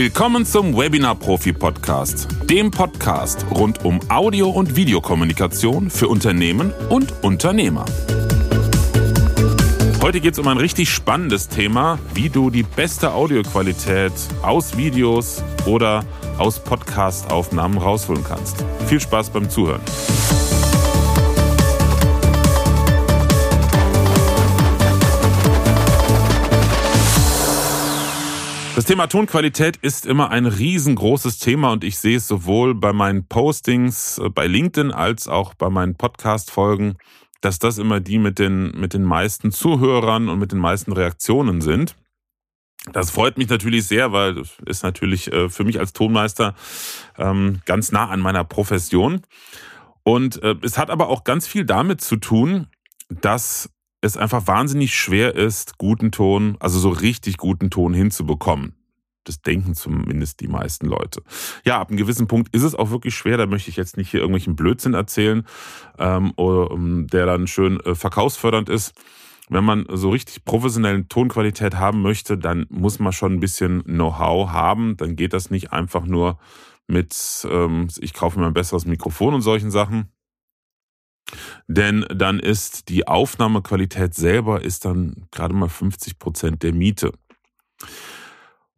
Willkommen zum Webinar Profi Podcast, dem Podcast rund um Audio- und Videokommunikation für Unternehmen und Unternehmer. Heute geht es um ein richtig spannendes Thema, wie du die beste Audioqualität aus Videos oder aus Podcast-Aufnahmen rausholen kannst. Viel Spaß beim Zuhören. Das Thema Tonqualität ist immer ein riesengroßes Thema und ich sehe es sowohl bei meinen Postings äh, bei LinkedIn als auch bei meinen Podcast-Folgen, dass das immer die mit den, mit den meisten Zuhörern und mit den meisten Reaktionen sind. Das freut mich natürlich sehr, weil das ist natürlich äh, für mich als Tonmeister ähm, ganz nah an meiner Profession. Und äh, es hat aber auch ganz viel damit zu tun, dass es einfach wahnsinnig schwer ist, guten Ton, also so richtig guten Ton hinzubekommen. Das denken zumindest die meisten Leute. Ja, ab einem gewissen Punkt ist es auch wirklich schwer. Da möchte ich jetzt nicht hier irgendwelchen Blödsinn erzählen, ähm, oder, der dann schön äh, verkaufsfördernd ist. Wenn man so richtig professionellen Tonqualität haben möchte, dann muss man schon ein bisschen Know-how haben. Dann geht das nicht einfach nur mit, ähm, ich kaufe mir ein besseres Mikrofon und solchen Sachen. Denn dann ist die Aufnahmequalität selber ist dann gerade mal 50 Prozent der Miete.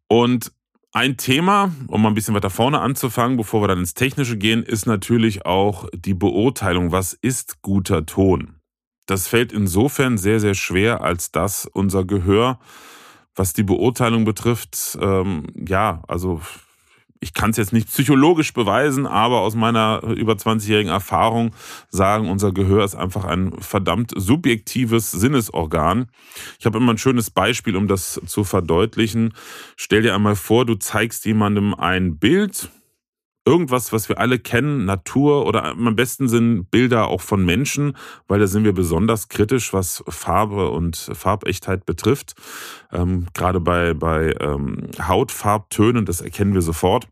Und ein Thema, um mal ein bisschen weiter vorne anzufangen, bevor wir dann ins Technische gehen, ist natürlich auch die Beurteilung. Was ist guter Ton? Das fällt insofern sehr, sehr schwer, als dass unser Gehör, was die Beurteilung betrifft, ähm, ja, also ich kann es jetzt nicht psychologisch beweisen, aber aus meiner über 20-jährigen Erfahrung sagen, unser Gehör ist einfach ein verdammt subjektives Sinnesorgan. Ich habe immer ein schönes Beispiel, um das zu verdeutlichen. Stell dir einmal vor, du zeigst jemandem ein Bild, irgendwas, was wir alle kennen, Natur oder am besten sind Bilder auch von Menschen, weil da sind wir besonders kritisch, was Farbe und Farbechtheit betrifft. Ähm, gerade bei, bei ähm, Hautfarbtönen, das erkennen wir sofort.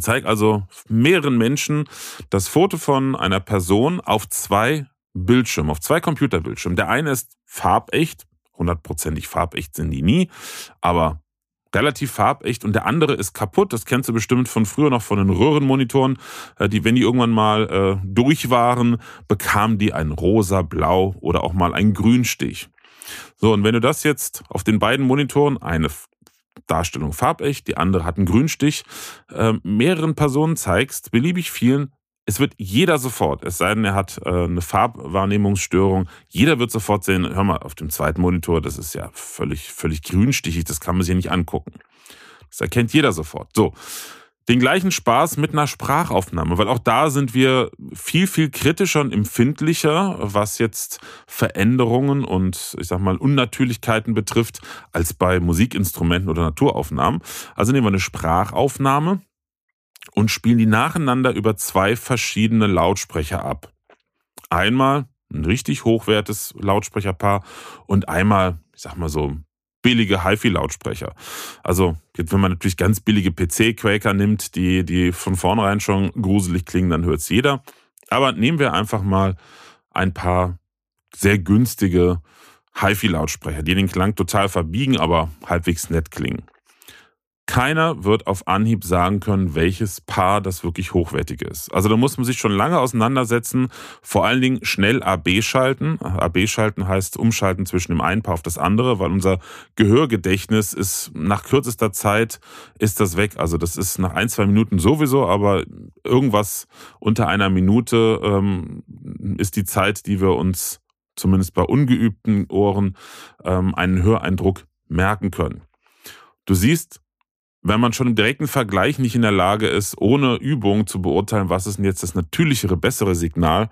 Zeig also mehreren Menschen das Foto von einer Person auf zwei Bildschirmen, auf zwei Computerbildschirmen. Der eine ist farbecht, hundertprozentig farbecht sind die nie, aber relativ farbecht und der andere ist kaputt. Das kennst du bestimmt von früher noch von den Röhrenmonitoren, äh, die, wenn die irgendwann mal äh, durch waren, bekamen die ein rosa, blau oder auch mal ein Grünstich. So, und wenn du das jetzt auf den beiden Monitoren, eine Darstellung farbecht, die andere hat einen Grünstich, äh, mehreren Personen zeigst, beliebig vielen, es wird jeder sofort, es sei denn, er hat äh, eine Farbwahrnehmungsstörung, jeder wird sofort sehen, hör mal, auf dem zweiten Monitor, das ist ja völlig, völlig grünstichig, das kann man sich nicht angucken. Das erkennt jeder sofort. So. Den gleichen Spaß mit einer Sprachaufnahme, weil auch da sind wir viel, viel kritischer und empfindlicher, was jetzt Veränderungen und ich sag mal Unnatürlichkeiten betrifft, als bei Musikinstrumenten oder Naturaufnahmen. Also nehmen wir eine Sprachaufnahme und spielen die nacheinander über zwei verschiedene Lautsprecher ab. Einmal ein richtig hochwertes Lautsprecherpaar und einmal, ich sag mal so, billige HiFi-Lautsprecher. Also, wenn man natürlich ganz billige PC-Quaker nimmt, die, die von vornherein schon gruselig klingen, dann hört es jeder. Aber nehmen wir einfach mal ein paar sehr günstige HiFi-Lautsprecher, die den Klang total verbiegen, aber halbwegs nett klingen. Keiner wird auf Anhieb sagen können, welches Paar das wirklich hochwertige ist. Also da muss man sich schon lange auseinandersetzen, vor allen Dingen schnell AB schalten. AB schalten heißt umschalten zwischen dem einen Paar auf das andere, weil unser Gehörgedächtnis ist nach kürzester Zeit ist das weg. Also das ist nach ein, zwei Minuten sowieso, aber irgendwas unter einer Minute ähm, ist die Zeit, die wir uns zumindest bei ungeübten Ohren ähm, einen Höreindruck merken können. Du siehst, wenn man schon im direkten Vergleich nicht in der Lage ist, ohne Übung zu beurteilen, was ist denn jetzt das natürlichere, bessere Signal,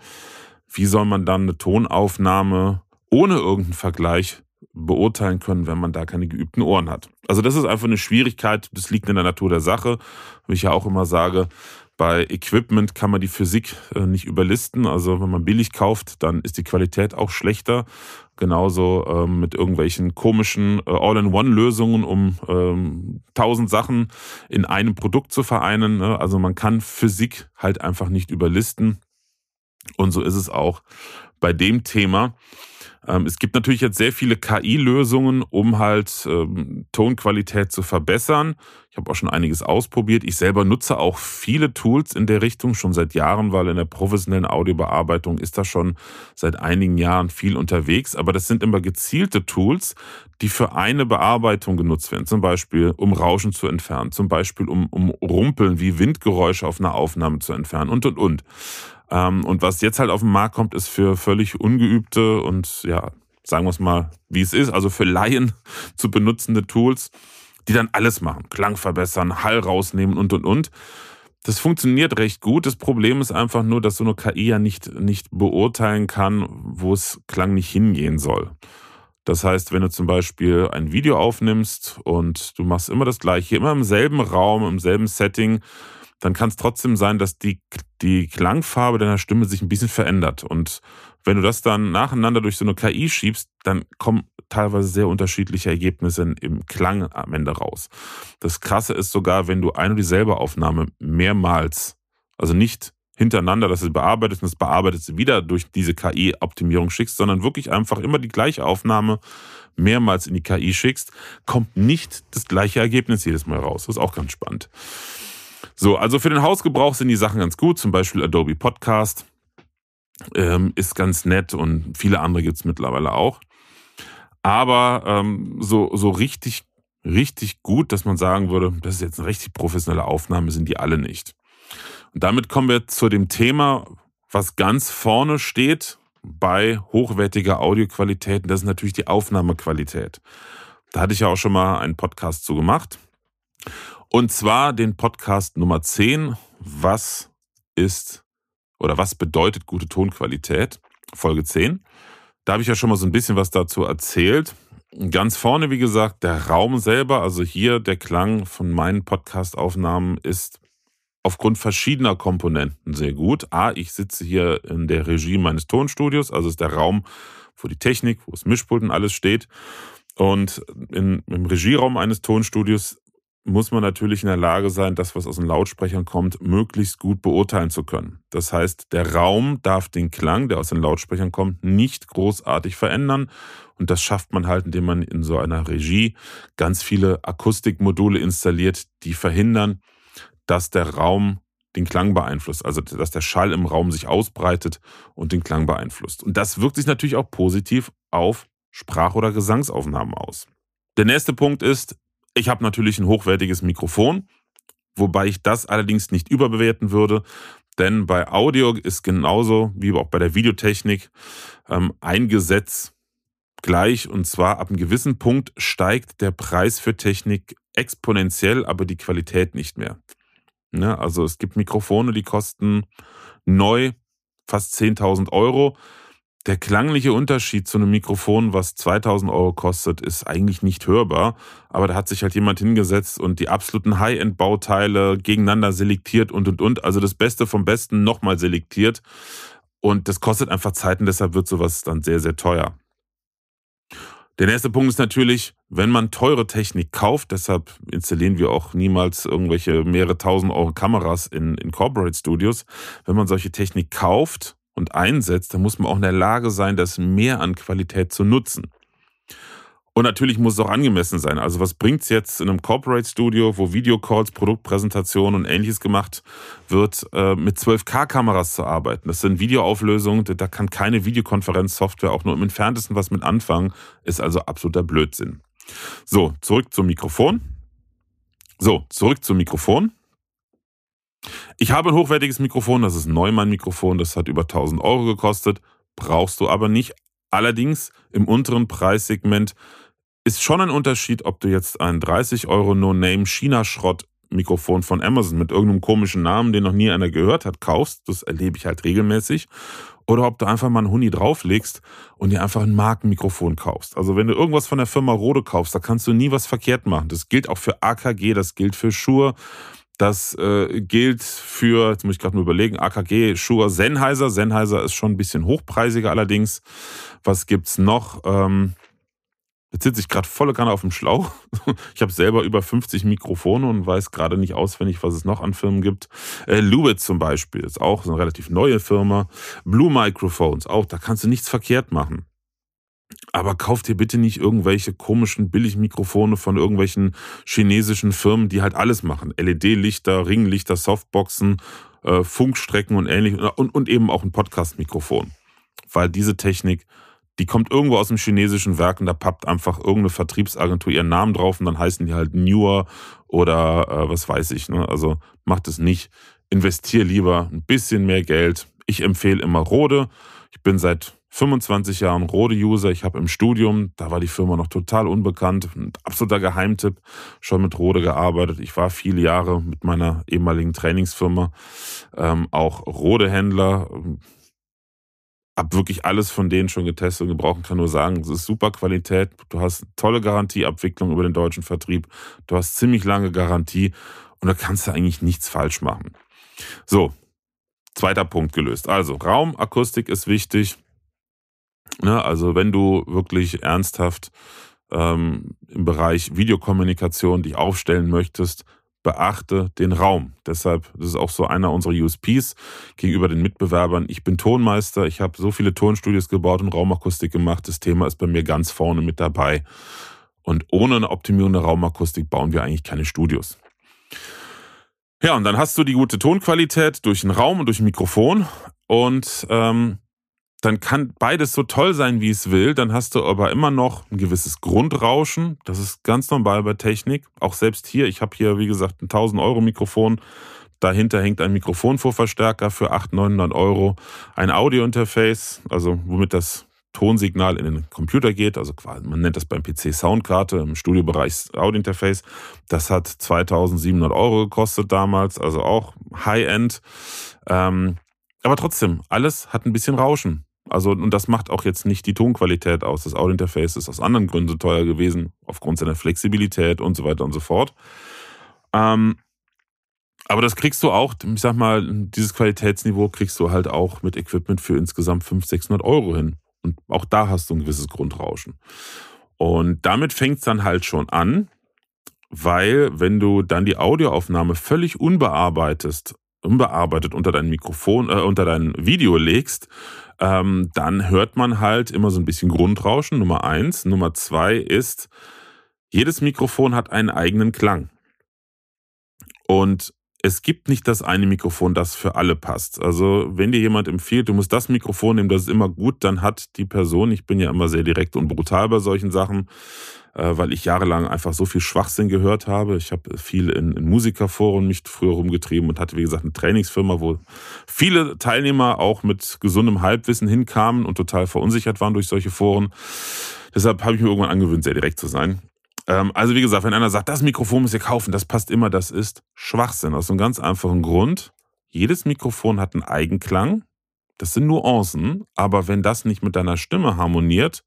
wie soll man dann eine Tonaufnahme ohne irgendeinen Vergleich beurteilen können, wenn man da keine geübten Ohren hat. Also das ist einfach eine Schwierigkeit, das liegt in der Natur der Sache, wie ich ja auch immer sage, bei Equipment kann man die Physik äh, nicht überlisten. Also wenn man billig kauft, dann ist die Qualität auch schlechter. Genauso ähm, mit irgendwelchen komischen äh, All-in-One-Lösungen, um ähm, tausend Sachen in einem Produkt zu vereinen. Ne? Also man kann Physik halt einfach nicht überlisten. Und so ist es auch bei dem Thema. Ähm, es gibt natürlich jetzt sehr viele KI-Lösungen, um halt ähm, Tonqualität zu verbessern. Ich habe auch schon einiges ausprobiert. Ich selber nutze auch viele Tools in der Richtung schon seit Jahren, weil in der professionellen Audiobearbeitung ist da schon seit einigen Jahren viel unterwegs. Aber das sind immer gezielte Tools, die für eine Bearbeitung genutzt werden. Zum Beispiel, um Rauschen zu entfernen. Zum Beispiel, um, um Rumpeln wie Windgeräusche auf einer Aufnahme zu entfernen und, und, und. Ähm, und was jetzt halt auf den Markt kommt, ist für völlig ungeübte und ja, sagen wir es mal, wie es ist, also für Laien zu benutzende Tools, die dann alles machen. Klang verbessern, Hall rausnehmen und und und. Das funktioniert recht gut. Das Problem ist einfach nur, dass so eine KI ja nicht, nicht beurteilen kann, wo es Klang nicht hingehen soll. Das heißt, wenn du zum Beispiel ein Video aufnimmst und du machst immer das gleiche, immer im selben Raum, im selben Setting, dann kann es trotzdem sein, dass die, die Klangfarbe deiner Stimme sich ein bisschen verändert. Und wenn du das dann nacheinander durch so eine KI schiebst, dann kommen teilweise sehr unterschiedliche Ergebnisse im Klang am Ende raus. Das Krasse ist sogar, wenn du eine und dieselbe Aufnahme mehrmals, also nicht hintereinander, dass du bearbeitest und das bearbeitest wieder durch diese KI-Optimierung schickst, sondern wirklich einfach immer die gleiche Aufnahme mehrmals in die KI schickst, kommt nicht das gleiche Ergebnis jedes Mal raus. Das ist auch ganz spannend. So, also für den Hausgebrauch sind die Sachen ganz gut, zum Beispiel Adobe Podcast ähm, ist ganz nett und viele andere gibt's mittlerweile auch. Aber ähm, so, so richtig, richtig gut, dass man sagen würde, das ist jetzt eine richtig professionelle Aufnahme, sind die alle nicht. Und damit kommen wir zu dem Thema, was ganz vorne steht bei hochwertiger Audioqualität. Das ist natürlich die Aufnahmequalität. Da hatte ich ja auch schon mal einen Podcast zu gemacht. Und zwar den Podcast Nummer 10. Was ist oder was bedeutet gute Tonqualität? Folge 10. Da habe ich ja schon mal so ein bisschen was dazu erzählt. Ganz vorne, wie gesagt, der Raum selber, also hier der Klang von meinen Podcast-Aufnahmen ist aufgrund verschiedener Komponenten sehr gut. A, ich sitze hier in der Regie meines Tonstudios, also ist der Raum, wo die Technik, wo das Mischpult und alles steht. Und in, im Regieraum eines Tonstudios muss man natürlich in der Lage sein, das, was aus den Lautsprechern kommt, möglichst gut beurteilen zu können. Das heißt, der Raum darf den Klang, der aus den Lautsprechern kommt, nicht großartig verändern. Und das schafft man halt, indem man in so einer Regie ganz viele Akustikmodule installiert, die verhindern, dass der Raum den Klang beeinflusst, also dass der Schall im Raum sich ausbreitet und den Klang beeinflusst. Und das wirkt sich natürlich auch positiv auf Sprach- oder Gesangsaufnahmen aus. Der nächste Punkt ist, ich habe natürlich ein hochwertiges Mikrofon, wobei ich das allerdings nicht überbewerten würde, denn bei Audio ist genauso wie auch bei der Videotechnik ähm, ein Gesetz gleich und zwar ab einem gewissen Punkt steigt der Preis für Technik exponentiell, aber die Qualität nicht mehr. Ja, also es gibt Mikrofone, die kosten neu fast 10.000 Euro. Der klangliche Unterschied zu einem Mikrofon, was 2000 Euro kostet, ist eigentlich nicht hörbar. Aber da hat sich halt jemand hingesetzt und die absoluten High-End-Bauteile gegeneinander selektiert und und und. Also das Beste vom Besten nochmal selektiert. Und das kostet einfach Zeit und deshalb wird sowas dann sehr, sehr teuer. Der nächste Punkt ist natürlich, wenn man teure Technik kauft, deshalb installieren wir auch niemals irgendwelche mehrere tausend Euro Kameras in, in Corporate Studios. Wenn man solche Technik kauft, und einsetzt, dann muss man auch in der Lage sein, das mehr an Qualität zu nutzen. Und natürlich muss es auch angemessen sein. Also was bringt es jetzt in einem Corporate Studio, wo Videocalls, Produktpräsentationen und ähnliches gemacht wird, äh, mit 12K-Kameras zu arbeiten? Das sind Videoauflösungen, da kann keine Videokonferenzsoftware auch nur im entferntesten was mit anfangen, ist also absoluter Blödsinn. So, zurück zum Mikrofon. So, zurück zum Mikrofon. Ich habe ein hochwertiges Mikrofon, das ist ein Neumann-Mikrofon, das hat über 1000 Euro gekostet, brauchst du aber nicht. Allerdings im unteren Preissegment ist schon ein Unterschied, ob du jetzt ein 30 Euro No-Name China-Schrott Mikrofon von Amazon mit irgendeinem komischen Namen, den noch nie einer gehört hat, kaufst. Das erlebe ich halt regelmäßig. Oder ob du einfach mal einen Huni drauflegst und dir einfach ein Markenmikrofon kaufst. Also wenn du irgendwas von der Firma Rode kaufst, da kannst du nie was verkehrt machen. Das gilt auch für AKG, das gilt für Shure, das äh, gilt für, jetzt muss ich gerade mal überlegen, AKG, Shure, Sennheiser. Sennheiser ist schon ein bisschen hochpreisiger allerdings. Was gibt's noch? Ähm, Jetzt sitze ich gerade volle Kanne auf dem Schlauch. Ich habe selber über 50 Mikrofone und weiß gerade nicht auswendig, was es noch an Firmen gibt. Äh, Luit zum Beispiel ist auch so eine relativ neue Firma. Blue Microphones auch, da kannst du nichts verkehrt machen. Aber kauft dir bitte nicht irgendwelche komischen Billigmikrofone von irgendwelchen chinesischen Firmen, die halt alles machen. LED-Lichter, Ringlichter, Softboxen, äh, Funkstrecken und ähnlich. Und, und eben auch ein Podcast-Mikrofon. Weil diese Technik, die kommt irgendwo aus dem chinesischen Werk und da pappt einfach irgendeine Vertriebsagentur ihren Namen drauf und dann heißen die halt Newer oder äh, was weiß ich. Ne? Also macht es nicht. Investier lieber ein bisschen mehr Geld. Ich empfehle immer Rode. Ich bin seit 25 Jahren Rode-User. Ich habe im Studium, da war die Firma noch total unbekannt, ein absoluter Geheimtipp, schon mit Rode gearbeitet. Ich war viele Jahre mit meiner ehemaligen Trainingsfirma ähm, auch Rode-Händler. Hab wirklich alles von denen schon getestet und gebrauchen kann nur sagen, es ist super Qualität. Du hast tolle Garantieabwicklung über den deutschen Vertrieb. Du hast ziemlich lange Garantie und da kannst du eigentlich nichts falsch machen. So, zweiter Punkt gelöst. Also Raumakustik ist wichtig. Ne, also wenn du wirklich ernsthaft ähm, im Bereich Videokommunikation dich aufstellen möchtest, beachte den Raum. Deshalb, das ist auch so einer unserer USPs gegenüber den Mitbewerbern. Ich bin Tonmeister, ich habe so viele Tonstudios gebaut und Raumakustik gemacht. Das Thema ist bei mir ganz vorne mit dabei. Und ohne eine Optimierung der Raumakustik bauen wir eigentlich keine Studios. Ja, und dann hast du die gute Tonqualität durch den Raum und durch ein Mikrofon. Und ähm, dann kann beides so toll sein, wie es will. Dann hast du aber immer noch ein gewisses Grundrauschen. Das ist ganz normal bei Technik. Auch selbst hier, ich habe hier, wie gesagt, ein 1000 Euro Mikrofon. Dahinter hängt ein Mikrofonvorverstärker für 800, 900 Euro. Ein Audiointerface, also womit das Tonsignal in den Computer geht, also quasi, man nennt das beim PC Soundkarte, im Studiobereich Audiointerface. Das hat 2700 Euro gekostet damals, also auch High-End. Ähm, aber trotzdem, alles hat ein bisschen Rauschen. Also, und das macht auch jetzt nicht die Tonqualität aus. Das Audiointerface ist aus anderen Gründen teuer gewesen, aufgrund seiner Flexibilität und so weiter und so fort. Ähm, aber das kriegst du auch, ich sag mal, dieses Qualitätsniveau kriegst du halt auch mit Equipment für insgesamt 500, 600 Euro hin. Und auch da hast du ein gewisses Grundrauschen. Und damit fängt es dann halt schon an, weil wenn du dann die Audioaufnahme völlig unbearbeitet, unbearbeitet unter dein Mikrofon, äh, unter dein Video legst, ähm, dann hört man halt immer so ein bisschen Grundrauschen, Nummer eins. Nummer zwei ist, jedes Mikrofon hat einen eigenen Klang. Und es gibt nicht das eine Mikrofon, das für alle passt. Also wenn dir jemand empfiehlt, du musst das Mikrofon nehmen, das ist immer gut, dann hat die Person, ich bin ja immer sehr direkt und brutal bei solchen Sachen, äh, weil ich jahrelang einfach so viel Schwachsinn gehört habe. Ich habe viel in, in Musikerforen mich früher rumgetrieben und hatte, wie gesagt, eine Trainingsfirma, wo viele Teilnehmer auch mit gesundem Halbwissen hinkamen und total verunsichert waren durch solche Foren. Deshalb habe ich mir irgendwann angewöhnt, sehr direkt zu sein. Ähm, also wie gesagt, wenn einer sagt, das Mikrofon muss ihr kaufen, das passt immer, das ist Schwachsinn. Aus einem ganz einfachen Grund. Jedes Mikrofon hat einen Eigenklang. Das sind Nuancen. Aber wenn das nicht mit deiner Stimme harmoniert,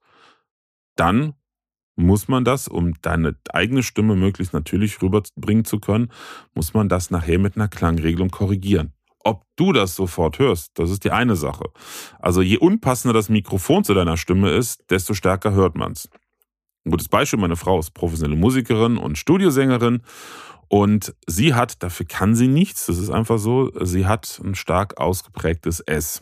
dann muss man das, um deine eigene Stimme möglichst natürlich rüberbringen zu können, muss man das nachher mit einer Klangregelung korrigieren. Ob du das sofort hörst, das ist die eine Sache. Also je unpassender das Mikrofon zu deiner Stimme ist, desto stärker hört man es. Ein gutes Beispiel, meine Frau ist professionelle Musikerin und Studiosängerin und sie hat, dafür kann sie nichts, das ist einfach so, sie hat ein stark ausgeprägtes S.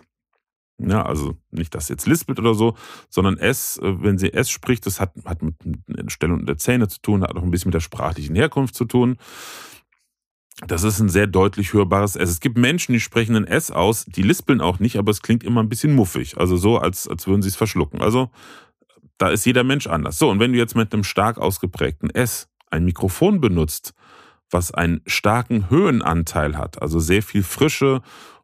Ja, also nicht, dass jetzt lispelt oder so, sondern S, äh, wenn sie S spricht, das hat, hat mit der Stellung der Zähne zu tun, hat auch ein bisschen mit der sprachlichen Herkunft zu tun. Das ist ein sehr deutlich hörbares S. Es gibt Menschen, die sprechen ein S aus, die lispeln auch nicht, aber es klingt immer ein bisschen muffig. Also so, als, als würden sie es verschlucken. Also da ist jeder Mensch anders. So, und wenn du jetzt mit einem stark ausgeprägten S ein Mikrofon benutzt, was einen starken Höhenanteil hat, also sehr viel frische,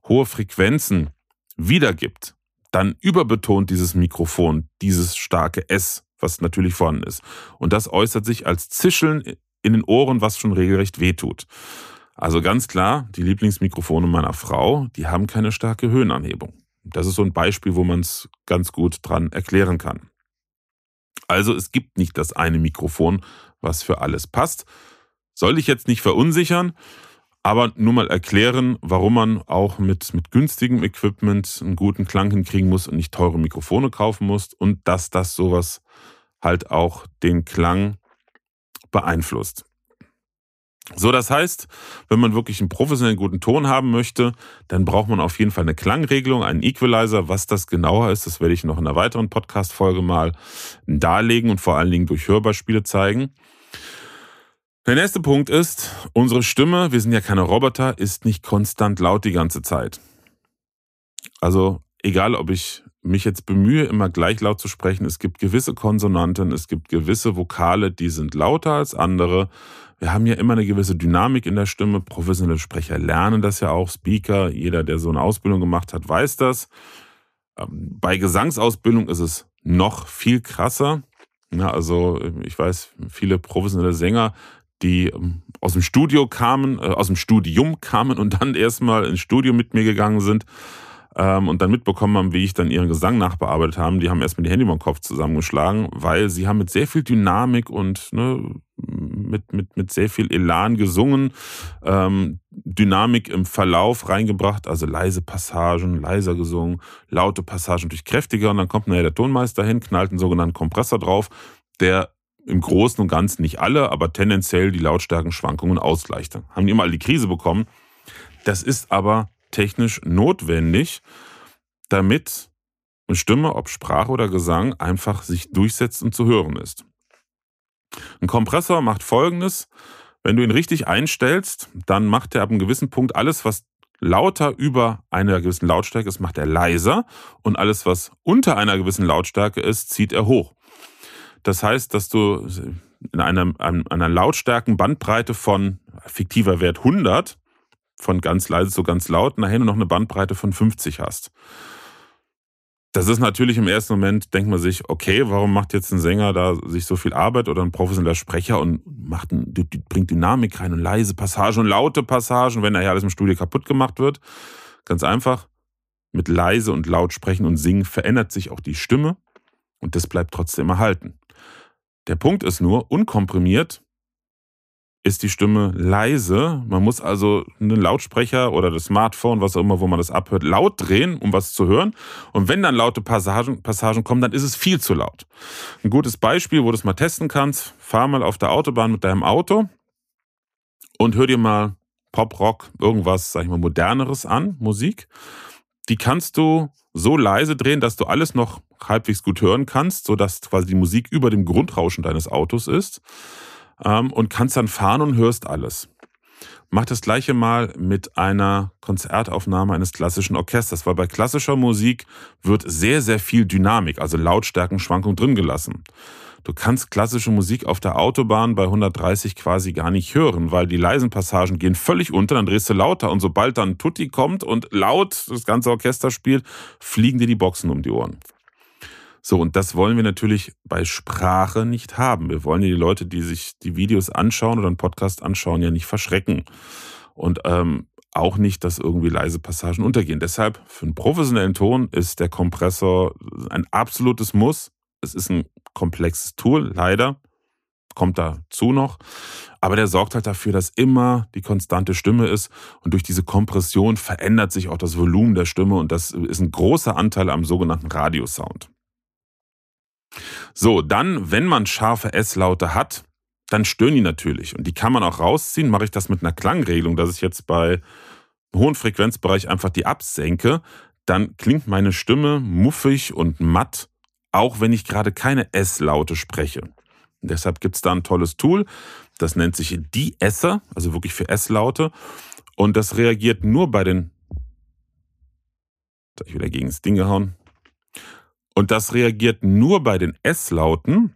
hohe Frequenzen wiedergibt, dann überbetont dieses Mikrofon dieses starke S, was natürlich vorhanden ist. Und das äußert sich als Zischeln in den Ohren, was schon regelrecht wehtut. Also ganz klar, die Lieblingsmikrofone meiner Frau, die haben keine starke Höhenanhebung. Das ist so ein Beispiel, wo man es ganz gut dran erklären kann. Also es gibt nicht das eine Mikrofon, was für alles passt. Soll ich jetzt nicht verunsichern, aber nur mal erklären, warum man auch mit, mit günstigem Equipment einen guten Klang hinkriegen muss und nicht teure Mikrofone kaufen muss und dass das sowas halt auch den Klang beeinflusst. So, das heißt, wenn man wirklich einen professionellen guten Ton haben möchte, dann braucht man auf jeden Fall eine Klangregelung, einen Equalizer. Was das genauer ist, das werde ich noch in einer weiteren Podcast-Folge mal darlegen und vor allen Dingen durch Hörbeispiele zeigen. Der nächste Punkt ist, unsere Stimme, wir sind ja keine Roboter, ist nicht konstant laut die ganze Zeit. Also egal, ob ich mich jetzt bemühe, immer gleich laut zu sprechen, es gibt gewisse Konsonanten, es gibt gewisse Vokale, die sind lauter als andere. Wir haben ja immer eine gewisse Dynamik in der Stimme. Professionelle Sprecher lernen das ja auch. Speaker, jeder, der so eine Ausbildung gemacht hat, weiß das. Ähm, bei Gesangsausbildung ist es noch viel krasser. Ja, also ich weiß, viele professionelle Sänger, die ähm, aus dem Studio kamen, äh, aus dem Studium kamen und dann erstmal ins Studio mit mir gegangen sind ähm, und dann mitbekommen haben, wie ich dann ihren Gesang nachbearbeitet habe, die haben erstmal die Hände über den Kopf zusammengeschlagen, weil sie haben mit sehr viel Dynamik und ne, mit, mit, mit sehr viel Elan gesungen, ähm, Dynamik im Verlauf reingebracht, also leise Passagen, leiser gesungen, laute Passagen durch kräftiger und dann kommt nachher der Tonmeister hin, knallt einen sogenannten Kompressor drauf, der im Großen und Ganzen nicht alle, aber tendenziell die Lautstärkenschwankungen ausgleicht. Haben die mal die Krise bekommen. Das ist aber technisch notwendig, damit eine Stimme, ob Sprache oder Gesang, einfach sich durchsetzt und zu hören ist. Ein Kompressor macht folgendes. Wenn du ihn richtig einstellst, dann macht er ab einem gewissen Punkt alles, was lauter über einer gewissen Lautstärke ist, macht er leiser und alles, was unter einer gewissen Lautstärke ist, zieht er hoch. Das heißt, dass du in einer, einer Lautstärkenbandbreite von fiktiver Wert 100 von ganz leise zu ganz laut, nachher nur noch eine Bandbreite von 50 hast. Das ist natürlich im ersten Moment, denkt man sich, okay, warum macht jetzt ein Sänger da sich so viel Arbeit oder ein professioneller Sprecher und macht ein, bringt Dynamik rein und leise Passagen und laute Passagen, wenn ja alles im Studio kaputt gemacht wird. Ganz einfach, mit leise und laut sprechen und singen verändert sich auch die Stimme und das bleibt trotzdem erhalten. Der Punkt ist nur, unkomprimiert ist die Stimme leise. Man muss also einen Lautsprecher oder das Smartphone, was auch immer, wo man das abhört, laut drehen, um was zu hören. Und wenn dann laute Passagen, Passagen kommen, dann ist es viel zu laut. Ein gutes Beispiel, wo du es mal testen kannst, fahr mal auf der Autobahn mit deinem Auto und hör dir mal Pop, Rock, irgendwas, sag ich mal, moderneres an, Musik. Die kannst du so leise drehen, dass du alles noch halbwegs gut hören kannst, sodass quasi die Musik über dem Grundrauschen deines Autos ist ähm, und kannst dann fahren und hörst alles. Mach das gleiche mal mit einer Konzertaufnahme eines klassischen Orchesters, weil bei klassischer Musik wird sehr, sehr viel Dynamik, also Lautstärkenschwankung drin gelassen. Du kannst klassische Musik auf der Autobahn bei 130 quasi gar nicht hören, weil die leisen Passagen gehen völlig unter, dann drehst du lauter und sobald dann Tutti kommt und laut das ganze Orchester spielt, fliegen dir die Boxen um die Ohren. So, und das wollen wir natürlich bei Sprache nicht haben. Wir wollen ja die Leute, die sich die Videos anschauen oder einen Podcast anschauen, ja nicht verschrecken. Und ähm, auch nicht, dass irgendwie leise Passagen untergehen. Deshalb für einen professionellen Ton ist der Kompressor ein absolutes Muss. Es ist ein komplexes Tool, leider. Kommt dazu noch. Aber der sorgt halt dafür, dass immer die konstante Stimme ist. Und durch diese Kompression verändert sich auch das Volumen der Stimme. Und das ist ein großer Anteil am sogenannten Radiosound. So, dann, wenn man scharfe S-Laute hat, dann stören die natürlich. Und die kann man auch rausziehen. Mache ich das mit einer Klangregelung, dass ich jetzt bei hohen Frequenzbereich einfach die absenke, dann klingt meine Stimme muffig und matt, auch wenn ich gerade keine S-Laute spreche. Und deshalb gibt es da ein tolles Tool, das nennt sich De-Esser, also wirklich für S-Laute. Und das reagiert nur bei den. Ich wieder gegen das Ding gehauen. Und das reagiert nur bei den S-Lauten.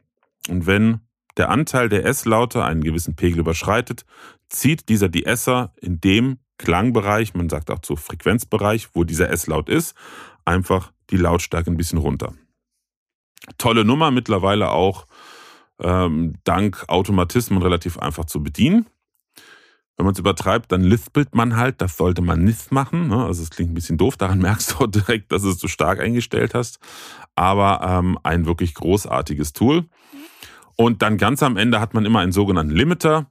Und wenn der Anteil der S-Laute einen gewissen Pegel überschreitet, zieht dieser De-Esser in dem Klangbereich, man sagt auch zu Frequenzbereich, wo dieser S-Laut ist, einfach die Lautstärke ein bisschen runter. Tolle Nummer, mittlerweile auch ähm, dank Automatismen relativ einfach zu bedienen. Wenn man es übertreibt, dann lispelt man halt. Das sollte man nicht machen. Ne? Also es klingt ein bisschen doof. Daran merkst du direkt, dass du es zu stark eingestellt hast. Aber ähm, ein wirklich großartiges Tool. Und dann ganz am Ende hat man immer einen sogenannten Limiter.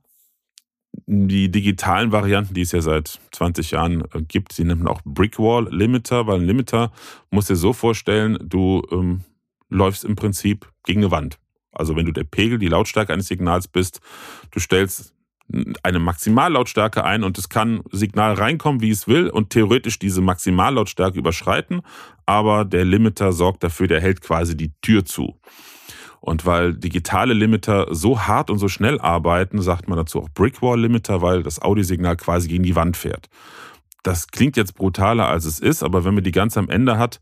Die digitalen Varianten, die es ja seit 20 Jahren äh, gibt, die nennt man auch Brickwall Limiter, weil ein Limiter muss dir so vorstellen, du ähm, läufst im Prinzip gegen eine Wand. Also wenn du der Pegel, die Lautstärke eines Signals bist, du stellst eine Maximallautstärke ein und es kann Signal reinkommen, wie es will und theoretisch diese Maximallautstärke überschreiten, aber der Limiter sorgt dafür, der hält quasi die Tür zu. Und weil digitale Limiter so hart und so schnell arbeiten, sagt man dazu auch Brickwall-Limiter, weil das Audiosignal quasi gegen die Wand fährt. Das klingt jetzt brutaler, als es ist, aber wenn man die ganz am Ende hat,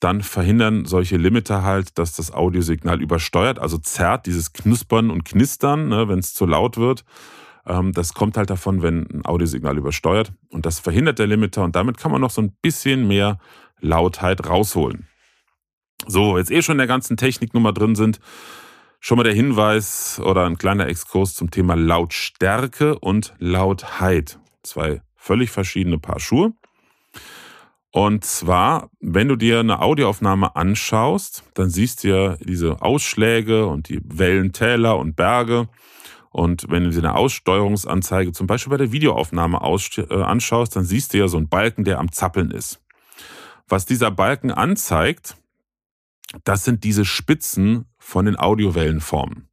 dann verhindern solche Limiter halt, dass das Audiosignal übersteuert, also zerrt dieses Knuspern und Knistern, ne, wenn es zu laut wird. Ähm, das kommt halt davon, wenn ein Audiosignal übersteuert. Und das verhindert der Limiter und damit kann man noch so ein bisschen mehr Lautheit rausholen. So, jetzt eh schon in der ganzen Techniknummer drin sind, schon mal der Hinweis oder ein kleiner Exkurs zum Thema Lautstärke und Lautheit. Zwei völlig verschiedene Paar Schuhe. Und zwar, wenn du dir eine Audioaufnahme anschaust, dann siehst du ja diese Ausschläge und die Wellentäler und Berge. Und wenn du dir eine Aussteuerungsanzeige zum Beispiel bei der Videoaufnahme äh, anschaust, dann siehst du ja so einen Balken, der am Zappeln ist. Was dieser Balken anzeigt, das sind diese Spitzen von den Audiowellenformen.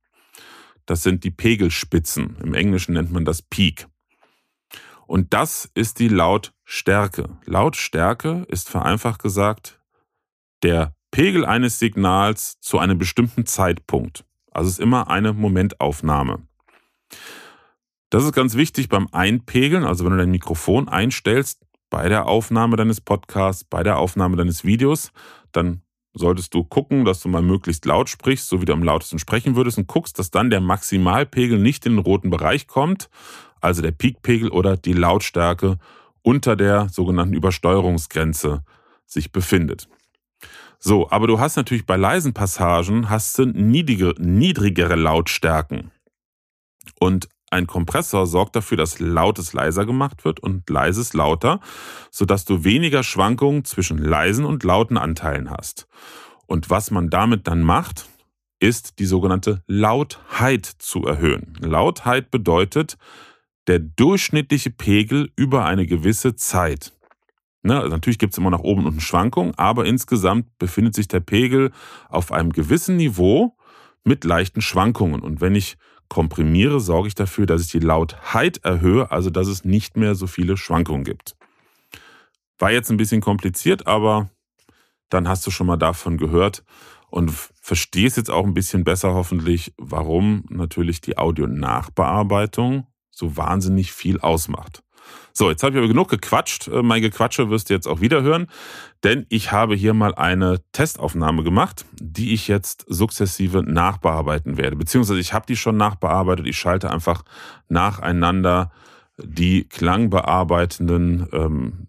Das sind die Pegelspitzen. Im Englischen nennt man das Peak. Und das ist die Lautstärke. Lautstärke ist vereinfacht gesagt der Pegel eines Signals zu einem bestimmten Zeitpunkt. Also es ist immer eine Momentaufnahme. Das ist ganz wichtig beim Einpegeln, also wenn du dein Mikrofon einstellst bei der Aufnahme deines Podcasts, bei der Aufnahme deines Videos, dann solltest du gucken, dass du mal möglichst laut sprichst, so wie du am lautesten sprechen würdest und guckst, dass dann der Maximalpegel nicht in den roten Bereich kommt, also der Peakpegel oder die Lautstärke unter der sogenannten Übersteuerungsgrenze sich befindet. So, aber du hast natürlich bei leisen Passagen hast du niedrigere, niedrigere Lautstärken. Und ein Kompressor sorgt dafür, dass Lautes leiser gemacht wird und Leises lauter, sodass du weniger Schwankungen zwischen leisen und lauten Anteilen hast. Und was man damit dann macht, ist die sogenannte Lautheit zu erhöhen. Lautheit bedeutet der durchschnittliche Pegel über eine gewisse Zeit. Ne, also natürlich gibt es immer nach oben und Schwankungen, aber insgesamt befindet sich der Pegel auf einem gewissen Niveau mit leichten Schwankungen. Und wenn ich komprimiere, sorge ich dafür, dass ich die Lautheit erhöhe, also dass es nicht mehr so viele Schwankungen gibt. War jetzt ein bisschen kompliziert, aber dann hast du schon mal davon gehört und verstehst jetzt auch ein bisschen besser hoffentlich, warum natürlich die Audio-Nachbearbeitung so wahnsinnig viel ausmacht. So, jetzt habe ich aber genug gequatscht. Äh, mein Gequatsche wirst du jetzt auch wieder hören, denn ich habe hier mal eine Testaufnahme gemacht, die ich jetzt sukzessive nachbearbeiten werde. Beziehungsweise ich habe die schon nachbearbeitet. Ich schalte einfach nacheinander die klangbearbeitenden ähm,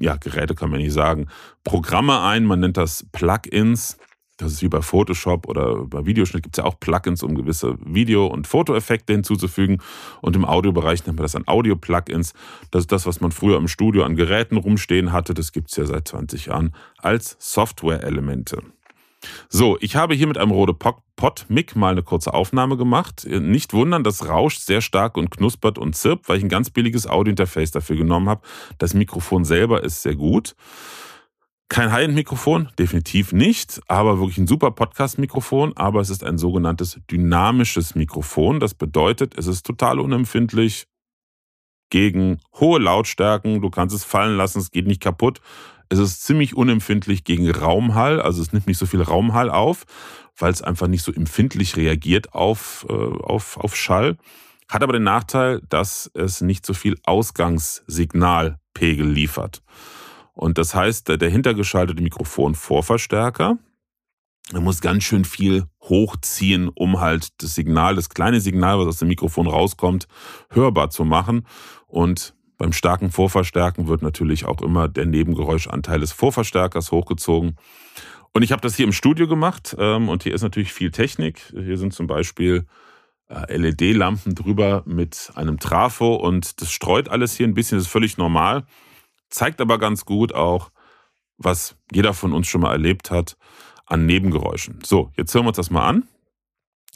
ja, Geräte kann man nicht sagen, Programme ein. Man nennt das Plugins. Das ist wie bei Photoshop oder bei Videoschnitt gibt es ja auch Plugins, um gewisse Video- und Fotoeffekte hinzuzufügen. Und im Audiobereich nennt man das dann Audio-Plugins. Das ist das, was man früher im Studio an Geräten rumstehen hatte. Das gibt es ja seit 20 Jahren als Software-Elemente. So, ich habe hier mit einem Rode Pod-Mic mal eine kurze Aufnahme gemacht. Nicht wundern, das rauscht sehr stark und knuspert und zirpt, weil ich ein ganz billiges Audio-Interface dafür genommen habe. Das Mikrofon selber ist sehr gut. Kein High-End-Mikrofon, definitiv nicht, aber wirklich ein super Podcast-Mikrofon, aber es ist ein sogenanntes dynamisches Mikrofon. Das bedeutet, es ist total unempfindlich gegen hohe Lautstärken. Du kannst es fallen lassen, es geht nicht kaputt. Es ist ziemlich unempfindlich gegen Raumhall, also es nimmt nicht so viel Raumhall auf, weil es einfach nicht so empfindlich reagiert auf, äh, auf, auf Schall. Hat aber den Nachteil, dass es nicht so viel Ausgangssignalpegel liefert. Und das heißt, der hintergeschaltete Mikrofonvorverstärker, er muss ganz schön viel hochziehen, um halt das Signal, das kleine Signal, was aus dem Mikrofon rauskommt, hörbar zu machen. Und beim starken Vorverstärken wird natürlich auch immer der Nebengeräuschanteil des Vorverstärkers hochgezogen. Und ich habe das hier im Studio gemacht ähm, und hier ist natürlich viel Technik. Hier sind zum Beispiel äh, LED-Lampen drüber mit einem Trafo und das streut alles hier ein bisschen, das ist völlig normal zeigt aber ganz gut auch, was jeder von uns schon mal erlebt hat an Nebengeräuschen. So, jetzt hören wir uns das mal an.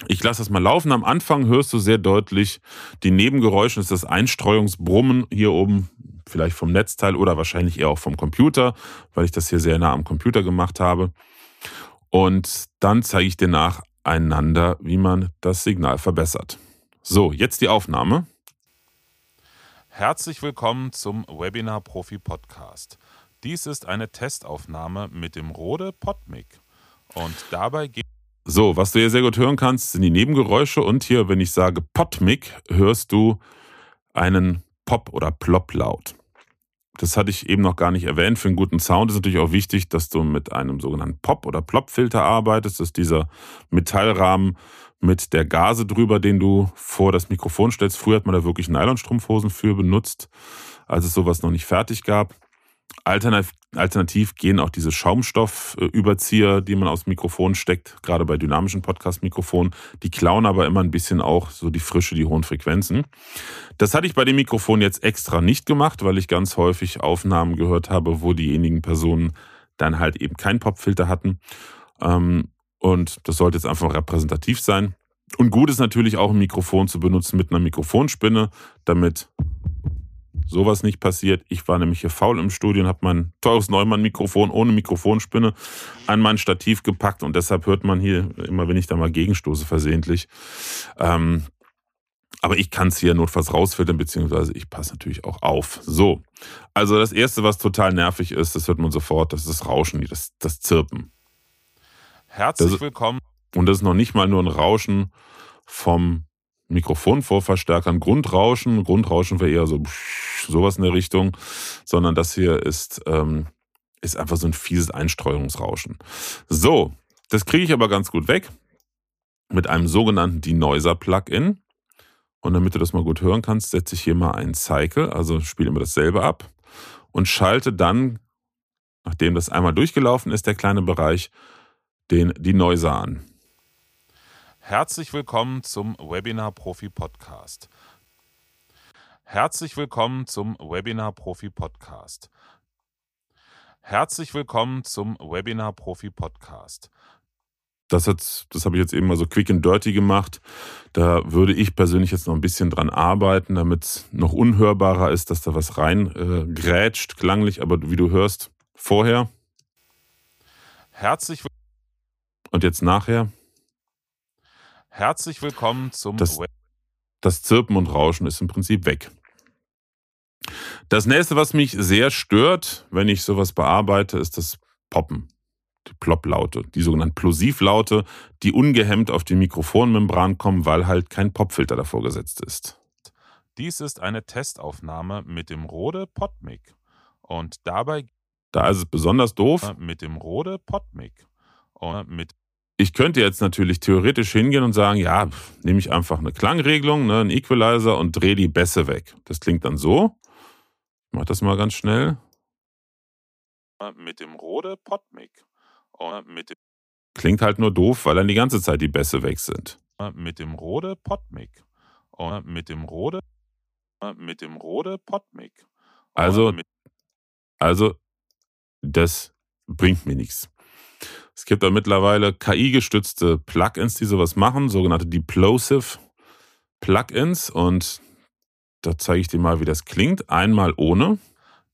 Ich lasse das mal laufen. Am Anfang hörst du sehr deutlich die Nebengeräusche. Das ist das Einstreuungsbrummen hier oben, vielleicht vom Netzteil oder wahrscheinlich eher auch vom Computer, weil ich das hier sehr nah am Computer gemacht habe. Und dann zeige ich dir nacheinander, wie man das Signal verbessert. So, jetzt die Aufnahme. Herzlich willkommen zum Webinar Profi Podcast. Dies ist eine Testaufnahme mit dem Rode Podmic. Und dabei geht. So, was du hier sehr gut hören kannst, sind die Nebengeräusche. Und hier, wenn ich sage Podmic, hörst du einen Pop- oder Plop-Laut. Das hatte ich eben noch gar nicht erwähnt. Für einen guten Sound ist natürlich auch wichtig, dass du mit einem sogenannten Pop- oder Plop-Filter arbeitest. Das ist dieser Metallrahmen mit der Gase drüber, den du vor das Mikrofon stellst. Früher hat man da wirklich Nylonstrumpfhosen für benutzt, als es sowas noch nicht fertig gab. Alternativ, gehen auch diese Schaumstoffüberzieher, die man aus Mikrofon steckt, gerade bei dynamischen Podcast-Mikrofonen. Die klauen aber immer ein bisschen auch so die Frische, die hohen Frequenzen. Das hatte ich bei dem Mikrofon jetzt extra nicht gemacht, weil ich ganz häufig Aufnahmen gehört habe, wo diejenigen Personen dann halt eben keinen Popfilter hatten. Ähm, und das sollte jetzt einfach repräsentativ sein. Und gut ist natürlich auch ein Mikrofon zu benutzen mit einer Mikrofonspinne, damit sowas nicht passiert. Ich war nämlich hier faul im Studio und habe mein teures Neumann-Mikrofon ohne Mikrofonspinne an mein Stativ gepackt und deshalb hört man hier immer, wenn ich da mal gegenstoße, versehentlich. Ähm, aber ich kann es hier notfalls rausfiltern, beziehungsweise ich passe natürlich auch auf. So, also das Erste, was total nervig ist, das hört man sofort, das ist das Rauschen, das, das Zirpen. Herzlich das, willkommen. Und das ist noch nicht mal nur ein Rauschen vom Mikrofonvorverstärkern, Grundrauschen. Grundrauschen wäre eher so sowas in der Richtung, sondern das hier ist, ähm, ist einfach so ein fieses Einstreuungsrauschen. So, das kriege ich aber ganz gut weg mit einem sogenannten Denoiser-Plugin. Und damit du das mal gut hören kannst, setze ich hier mal einen Cycle, also spiele immer dasselbe ab und schalte dann, nachdem das einmal durchgelaufen ist, der kleine Bereich, den Denoiser an. Herzlich willkommen zum Webinar Profi Podcast. Herzlich willkommen zum Webinar Profi Podcast. Herzlich willkommen zum Webinar Profi Podcast. Das, hat, das habe ich jetzt eben mal so quick and dirty gemacht. Da würde ich persönlich jetzt noch ein bisschen dran arbeiten, damit es noch unhörbarer ist, dass da was rein äh, klanglich, aber wie du hörst, vorher. Herzlich und jetzt nachher. Herzlich willkommen zum das, das Zirpen und Rauschen ist im Prinzip weg. Das nächste, was mich sehr stört, wenn ich sowas bearbeite, ist das Poppen. Die Plopplaute, die sogenannten Plosivlaute, die ungehemmt auf die Mikrofonmembran kommen, weil halt kein Popfilter davor gesetzt ist. Dies ist eine Testaufnahme mit dem Rode Podmic. Und dabei. Da ist es besonders doof. Mit dem Rode Podmic. Und mit ich könnte jetzt natürlich theoretisch hingehen und sagen, ja, nehme ich einfach eine Klangregelung, ne, einen Equalizer und drehe die Bässe weg. Das klingt dann so. Ich mach das mal ganz schnell. Mit dem Rode Podmic. Klingt halt nur doof, weil dann die ganze Zeit die Bässe weg sind. Mit dem Rode Podmic. Mit dem Rode mit dem Rode Podmic. Also, also, das bringt mir nichts. Es gibt da mittlerweile KI-gestützte Plugins, die sowas machen, sogenannte Deplosive Plugins. Und da zeige ich dir mal, wie das klingt. Einmal ohne.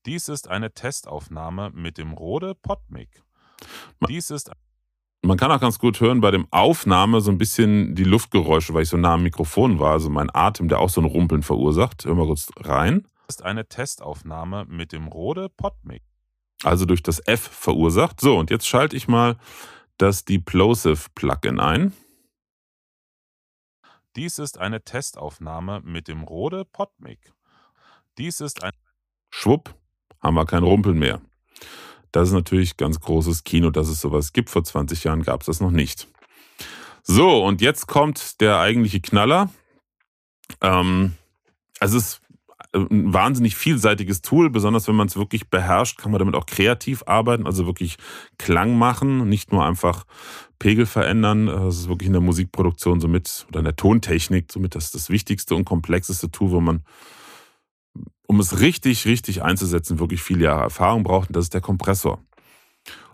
Dies ist eine Testaufnahme mit dem Rode Podmic. Dies ist man kann auch ganz gut hören bei dem Aufnahme so ein bisschen die Luftgeräusche, weil ich so nah am Mikrofon war, also mein Atem, der auch so ein Rumpeln verursacht. Hör mal kurz rein. Das ist eine Testaufnahme mit dem Rode Podmic also durch das F verursacht. So, und jetzt schalte ich mal das Deplosive Plugin ein. Dies ist eine Testaufnahme mit dem Rode Podmic. Dies ist ein Schwupp, haben wir kein Rumpeln mehr. Das ist natürlich ganz großes Kino, dass es sowas gibt. Vor 20 Jahren gab es das noch nicht. So, und jetzt kommt der eigentliche Knaller. Ähm, also es ein wahnsinnig vielseitiges Tool, besonders wenn man es wirklich beherrscht, kann man damit auch kreativ arbeiten, also wirklich Klang machen, nicht nur einfach Pegel verändern. Das ist wirklich in der Musikproduktion somit oder in der Tontechnik somit das, das wichtigste und komplexeste Tool, wo man, um es richtig, richtig einzusetzen, wirklich viele Jahre Erfahrung braucht. Und das ist der Kompressor.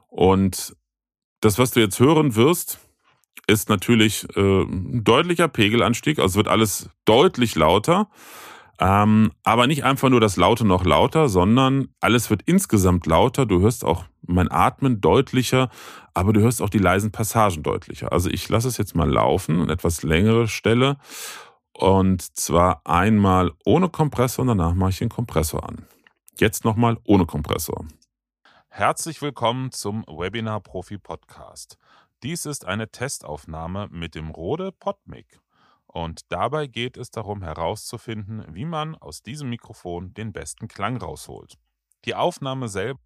Und das, was du jetzt hören wirst, ist natürlich äh, ein deutlicher Pegelanstieg. Also wird alles deutlich lauter. Ähm, aber nicht einfach nur das Laute noch lauter, sondern alles wird insgesamt lauter. Du hörst auch mein Atmen deutlicher, aber du hörst auch die leisen Passagen deutlicher. Also ich lasse es jetzt mal laufen, eine etwas längere Stelle. Und zwar einmal ohne Kompressor und danach mache ich den Kompressor an. Jetzt nochmal ohne Kompressor. Herzlich willkommen zum Webinar Profi Podcast. Dies ist eine Testaufnahme mit dem Rode PodMic. Und dabei geht es darum herauszufinden, wie man aus diesem Mikrofon den besten Klang rausholt. Die Aufnahme selbst.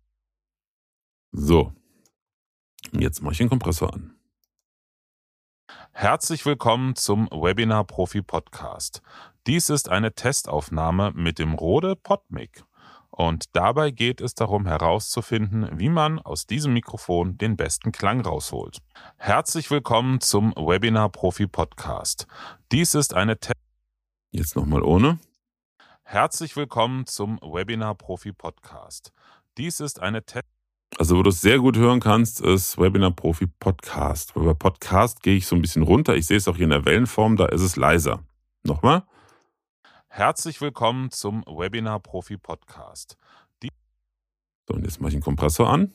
So, jetzt mache ich den Kompressor an. Herzlich willkommen zum Webinar Profi Podcast. Dies ist eine Testaufnahme mit dem Rode PodMic. Und dabei geht es darum herauszufinden, wie man aus diesem Mikrofon den besten Klang rausholt. Herzlich willkommen zum Webinar Profi Podcast. Dies ist eine Te Jetzt nochmal ohne. Herzlich willkommen zum Webinar Profi Podcast. Dies ist eine Te also, wo du es sehr gut hören kannst, ist Webinar Profi Podcast. Bei Podcast gehe ich so ein bisschen runter. Ich sehe es auch hier in der Wellenform, da ist es leiser. Nochmal. Herzlich willkommen zum Webinar Profi Podcast. Die so, und jetzt mache ich den Kompressor an.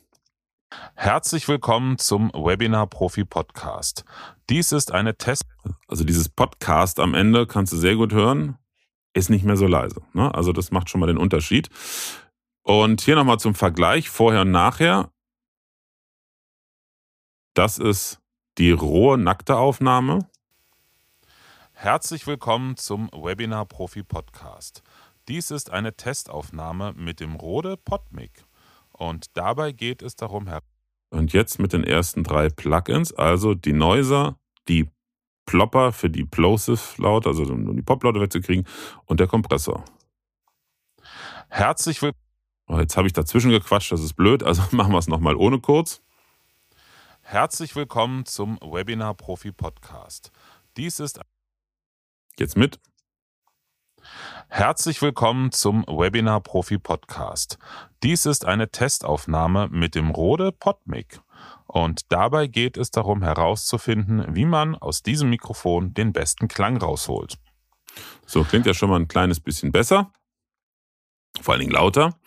Herzlich willkommen zum Webinar Profi Podcast. Dies ist eine Test. Also dieses Podcast am Ende kannst du sehr gut hören, ist nicht mehr so leise. Ne? Also das macht schon mal den Unterschied. Und hier nochmal zum Vergleich vorher und nachher. Das ist die rohe nackte Aufnahme. Herzlich willkommen zum Webinar Profi Podcast. Dies ist eine Testaufnahme mit dem Rode PodMic und dabei geht es darum Und jetzt mit den ersten drei Plugins, also die Noiser, die Plopper für die Plosive-Laut, also um die Pop-Laute wegzukriegen und der Kompressor. Herzlich willkommen. Oh, jetzt habe ich dazwischen gequatscht, das ist blöd, also machen wir es nochmal ohne kurz. Herzlich willkommen zum Webinar Profi Podcast. Dies ist Jetzt mit. Herzlich willkommen zum Webinar Profi Podcast. Dies ist eine Testaufnahme mit dem Rode PodMic. Und dabei geht es darum herauszufinden, wie man aus diesem Mikrofon den besten Klang rausholt. So klingt ja schon mal ein kleines bisschen besser. Vor allen Dingen lauter.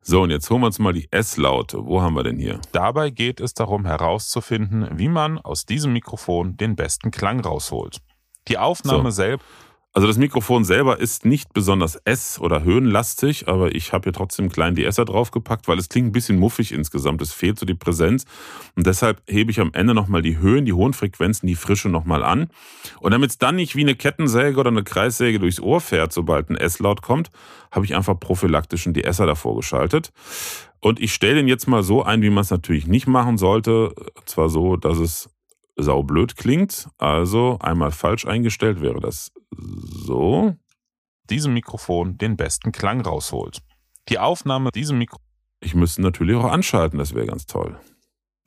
So, und jetzt holen wir uns mal die S-Laute. Wo haben wir denn hier? Dabei geht es darum herauszufinden, wie man aus diesem Mikrofon den besten Klang rausholt. Die Aufnahme so. selbst. Also das Mikrofon selber ist nicht besonders S- oder höhenlastig, aber ich habe hier trotzdem einen kleinen DSer draufgepackt, weil es klingt ein bisschen muffig insgesamt. Es fehlt so die Präsenz. Und deshalb hebe ich am Ende nochmal die Höhen, die hohen Frequenzen, die Frische nochmal an. Und damit es dann nicht wie eine Kettensäge oder eine Kreissäge durchs Ohr fährt, sobald ein S-Laut kommt, habe ich einfach prophylaktischen DSer davor geschaltet. Und ich stelle den jetzt mal so ein, wie man es natürlich nicht machen sollte. Zwar so, dass es saublöd klingt. Also einmal falsch eingestellt wäre das so. Diesem Mikrofon den besten Klang rausholt. Die Aufnahme diesem Mikrofon. Ich müsste natürlich auch anschalten, das wäre ganz toll.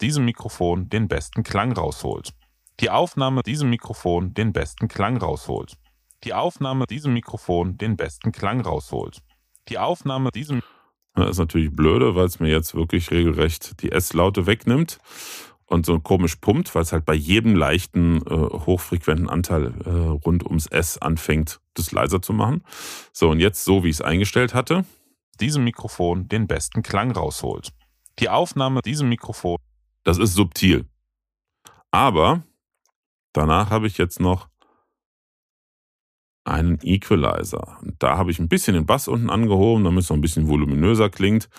Diesem Mikrofon den besten Klang rausholt. Die Aufnahme diesem Mikrofon den besten Klang rausholt. Die Aufnahme diesem Mikrofon den besten Klang rausholt. Die Aufnahme diesem. Das ist natürlich blöde, weil es mir jetzt wirklich regelrecht die S-Laute wegnimmt und so komisch pumpt, weil es halt bei jedem leichten, äh, hochfrequenten Anteil äh, rund ums S anfängt, das leiser zu machen. So, und jetzt so, wie ich es eingestellt hatte, diesem Mikrofon den besten Klang rausholt. Die Aufnahme diesem Mikrofon. Das ist subtil. Aber danach habe ich jetzt noch einen Equalizer. Und da habe ich ein bisschen den Bass unten angehoben, damit es noch ein bisschen voluminöser klingt.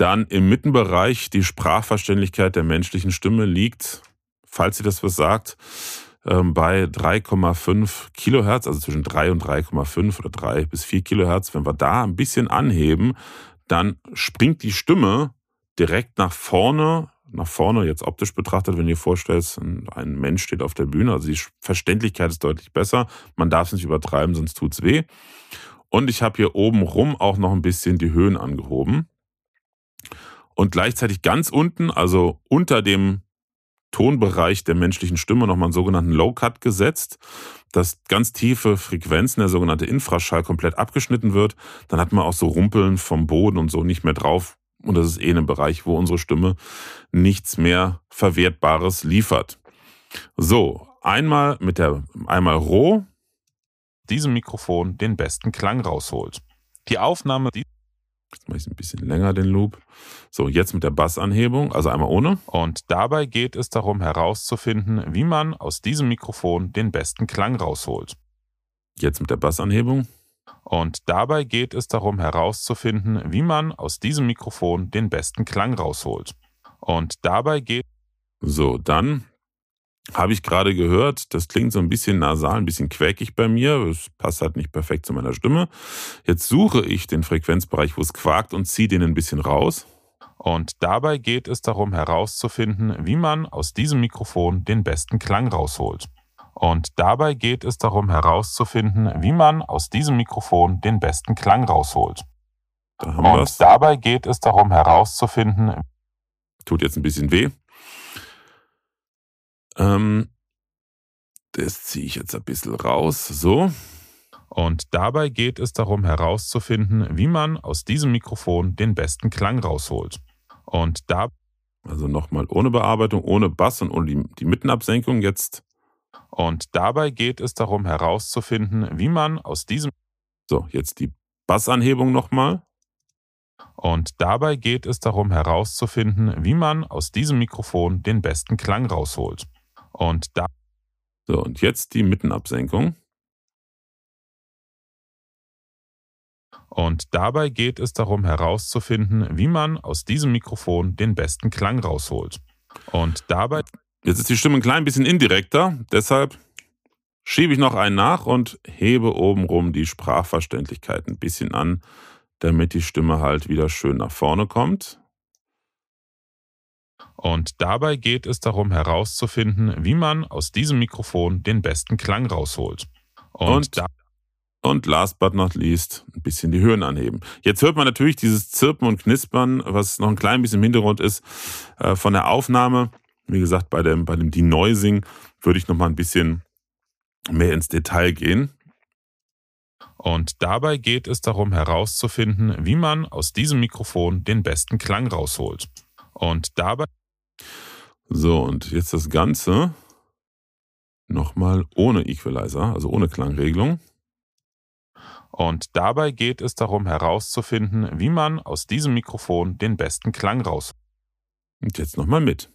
Dann im Mittenbereich die Sprachverständlichkeit der menschlichen Stimme liegt, falls sie das was sagt, ähm, bei 3,5 Kilohertz, also zwischen 3 und 3,5 oder 3 bis 4 Kilohertz. Wenn wir da ein bisschen anheben, dann springt die Stimme direkt nach vorne, nach vorne jetzt optisch betrachtet, wenn du dir vorstellst, ein Mensch steht auf der Bühne, also die Verständlichkeit ist deutlich besser. Man darf es nicht übertreiben, sonst tut's weh. Und ich habe hier oben rum auch noch ein bisschen die Höhen angehoben und gleichzeitig ganz unten, also unter dem Tonbereich der menschlichen Stimme nochmal einen sogenannten Low-Cut gesetzt, dass ganz tiefe Frequenzen, der sogenannte Infraschall, komplett abgeschnitten wird. Dann hat man auch so Rumpeln vom Boden und so nicht mehr drauf. Und das ist eh ein Bereich, wo unsere Stimme nichts mehr Verwertbares liefert. So, einmal mit der, einmal roh, diesem Mikrofon den besten Klang rausholt. Die Aufnahme, Jetzt mache ich ein bisschen länger den Loop. So, jetzt mit der Bassanhebung, also einmal ohne. Und dabei geht es darum herauszufinden, wie man aus diesem Mikrofon den besten Klang rausholt. Jetzt mit der Bassanhebung. Und dabei geht es darum herauszufinden, wie man aus diesem Mikrofon den besten Klang rausholt. Und dabei geht. So, dann habe ich gerade gehört, das klingt so ein bisschen nasal, ein bisschen quäkig bei mir. Es passt halt nicht perfekt zu meiner Stimme. Jetzt suche ich den Frequenzbereich, wo es quakt und ziehe den ein bisschen raus. Und dabei geht es darum herauszufinden, wie man aus diesem Mikrofon den besten Klang rausholt. Und dabei geht es darum herauszufinden, wie man aus diesem Mikrofon den besten Klang rausholt. Da Und wir's. dabei geht es darum herauszufinden, Tut jetzt ein bisschen weh. Ähm, das ziehe ich jetzt ein bisschen raus. So. Und dabei geht es darum herauszufinden, wie man aus diesem Mikrofon den besten Klang rausholt. Und da Also nochmal ohne Bearbeitung, ohne Bass und ohne die, die Mittenabsenkung. Jetzt. und dabei geht es darum herauszufinden, wie man aus diesem So, jetzt die Bassanhebung nochmal. und dabei geht es darum herauszufinden, wie man aus diesem Mikrofon den besten Klang rausholt. Und da So, und jetzt die Mittenabsenkung. und dabei geht es darum herauszufinden, wie man aus diesem Mikrofon den besten Klang rausholt. Und dabei Jetzt ist die Stimme ein klein bisschen indirekter. Deshalb schiebe ich noch einen nach und hebe obenrum die Sprachverständlichkeit ein bisschen an, damit die Stimme halt wieder schön nach vorne kommt. Und dabei geht es darum herauszufinden, wie man aus diesem Mikrofon den besten Klang rausholt. Und, Und Und last but not least, ein bisschen die Höhen anheben. Jetzt hört man natürlich dieses Zirpen und Knispern, was noch ein klein bisschen im Hintergrund ist, äh, von der Aufnahme. Wie gesagt, bei dem, bei dem Denoising würde ich noch mal ein bisschen mehr ins Detail gehen. und dabei geht es darum herauszufinden, wie man aus diesem Mikrofon den besten Klang rausholt. Und dabei So, und jetzt das Ganze nochmal ohne Equalizer, also ohne Klangregelung. und dabei geht es darum herauszufinden, wie man aus diesem Mikrofon den besten Klang rausholt. Und jetzt nochmal mit.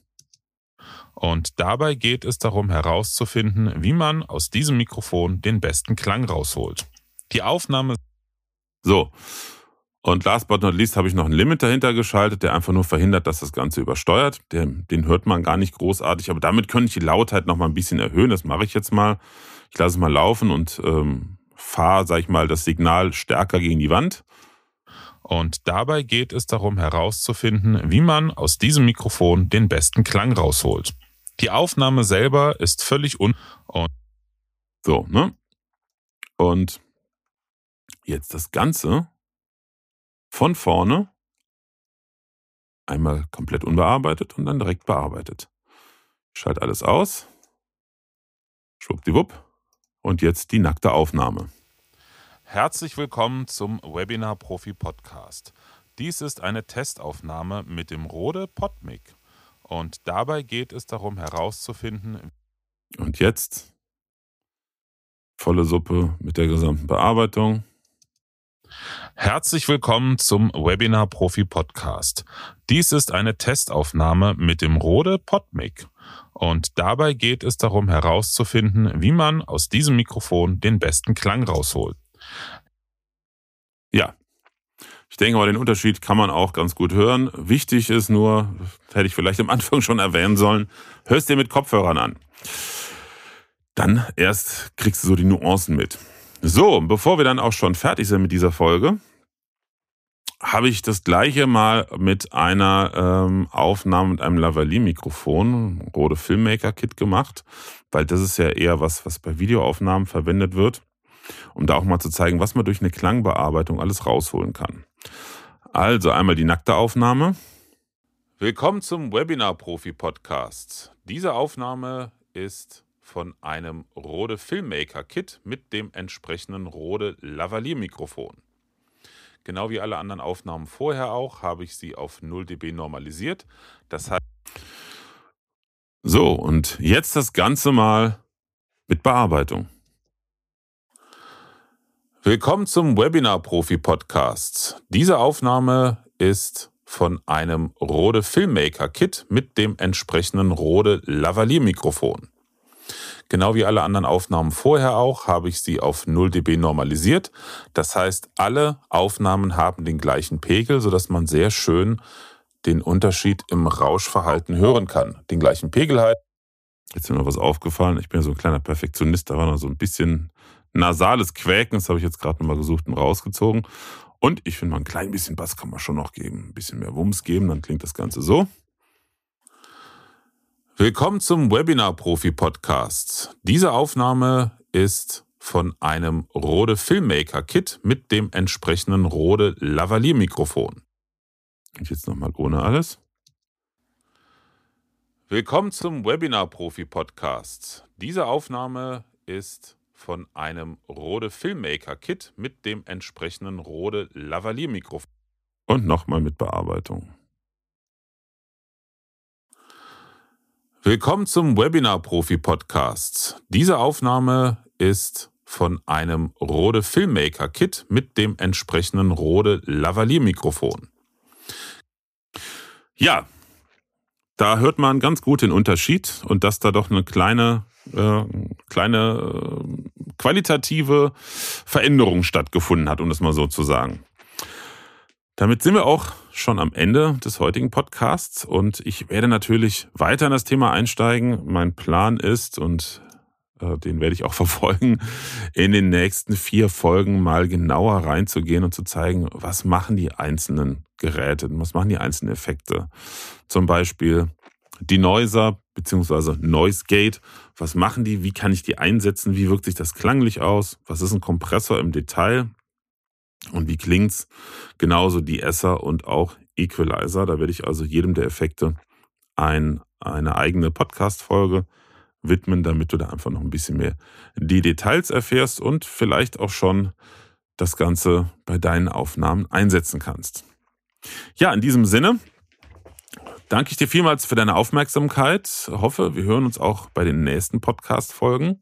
Und dabei geht es darum herauszufinden, wie man aus diesem Mikrofon den besten Klang rausholt. Die Aufnahme So. Und last but not least habe ich noch einen Limit dahinter geschaltet, der einfach nur verhindert, dass das Ganze übersteuert. Der, den hört man gar nicht großartig, aber damit könnte ich die Lautheit noch mal ein bisschen erhöhen. Das mache ich jetzt mal. Ich lasse es mal laufen und ähm, fahre, sag ich mal, das Signal stärker gegen die Wand. Und dabei geht es darum herauszufinden, wie man aus diesem Mikrofon den besten Klang rausholt. Die Aufnahme selber ist völlig un und So, ne? Und jetzt das Ganze von vorne einmal komplett unbearbeitet und dann direkt bearbeitet. Ich schalte alles aus. Schwuppdiwupp. Und jetzt die nackte Aufnahme. Herzlich willkommen zum Webinar Profi Podcast. Dies ist eine Testaufnahme mit dem Rode Podmic. Und dabei geht es darum herauszufinden, Und jetzt volle Suppe mit der gesamten Bearbeitung. Herzlich willkommen zum Webinar Profi Podcast. Dies ist eine Testaufnahme mit dem Rode Podmic. Und dabei geht es darum herauszufinden, wie man aus diesem Mikrofon den besten Klang rausholt. Ja. Ich denke mal, den Unterschied kann man auch ganz gut hören. Wichtig ist nur, hätte ich vielleicht am Anfang schon erwähnen sollen, hörst dir mit Kopfhörern an. Dann erst kriegst du so die Nuancen mit. So, bevor wir dann auch schon fertig sind mit dieser Folge, habe ich das gleiche mal mit einer ähm, Aufnahme mit einem Lavalier-Mikrofon, Rode Filmmaker-Kit gemacht, weil das ist ja eher was, was bei Videoaufnahmen verwendet wird, um da auch mal zu zeigen, was man durch eine Klangbearbeitung alles rausholen kann. Also einmal die nackte Aufnahme. Willkommen zum Webinar Profi Podcast. Diese Aufnahme ist von einem Rode Filmmaker Kit mit dem entsprechenden Rode Lavalier Mikrofon. Genau wie alle anderen Aufnahmen vorher auch, habe ich sie auf 0 dB normalisiert. Das heißt, So, und jetzt das Ganze mal mit Bearbeitung. Willkommen zum Webinar Profi Podcast. Diese Aufnahme ist von einem Rode Filmmaker Kit mit dem entsprechenden Rode Lavalier Mikrofon. Genau wie alle anderen Aufnahmen vorher auch, habe ich sie auf 0 dB normalisiert. Das heißt, alle Aufnahmen haben den gleichen Pegel, sodass man sehr schön den Unterschied im Rauschverhalten hören kann. Den gleichen Pegel halt. Jetzt ist mir was aufgefallen. Ich bin ja so ein kleiner Perfektionist, da war noch so ein bisschen nasales Quäken. Das habe ich jetzt gerade nochmal gesucht und rausgezogen. Und ich finde, mal ein klein bisschen Bass kann man schon noch geben. Ein bisschen mehr Wumms geben, dann klingt das Ganze so. Willkommen zum Webinar Profi Podcast. Diese Aufnahme ist von einem Rode Filmmaker Kit mit dem entsprechenden Rode Lavalier Mikrofon. Und jetzt nochmal ohne alles. Willkommen zum Webinar Profi Podcast. Diese Aufnahme ist von einem Rode Filmmaker Kit mit dem entsprechenden Rode Lavalier Mikrofon. Und nochmal mit Bearbeitung. Willkommen zum Webinar Profi Podcast. Diese Aufnahme ist von einem Rode Filmmaker Kit mit dem entsprechenden Rode Lavalier Mikrofon. Ja, da hört man ganz gut den Unterschied und dass da doch eine kleine, äh, kleine äh, qualitative Veränderung stattgefunden hat, um das mal so zu sagen. Damit sind wir auch schon am Ende des heutigen Podcasts und ich werde natürlich weiter in das Thema einsteigen. Mein Plan ist, und äh, den werde ich auch verfolgen, in den nächsten vier Folgen mal genauer reinzugehen und zu zeigen, was machen die einzelnen Geräte, was machen die einzelnen Effekte. Zum Beispiel die Noiser bzw. Noise Gate. Was machen die? Wie kann ich die einsetzen? Wie wirkt sich das klanglich aus? Was ist ein Kompressor im Detail? Und wie klingt's? Genauso die Esser und auch Equalizer. Da werde ich also jedem der Effekte ein, eine eigene Podcast-Folge widmen, damit du da einfach noch ein bisschen mehr die Details erfährst und vielleicht auch schon das Ganze bei deinen Aufnahmen einsetzen kannst. Ja, in diesem Sinne danke ich dir vielmals für deine Aufmerksamkeit. Hoffe, wir hören uns auch bei den nächsten Podcast-Folgen.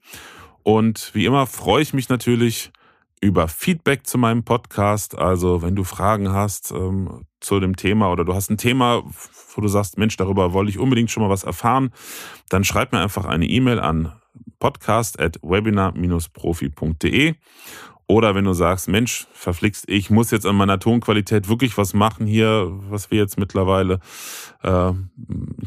Und wie immer freue ich mich natürlich über Feedback zu meinem Podcast. Also wenn du Fragen hast ähm, zu dem Thema oder du hast ein Thema, wo du sagst, Mensch, darüber wollte ich unbedingt schon mal was erfahren, dann schreib mir einfach eine E-Mail an podcast.webinar-profi.de oder wenn du sagst, Mensch, verflixt, ich muss jetzt an meiner Tonqualität wirklich was machen hier, was wir jetzt mittlerweile äh,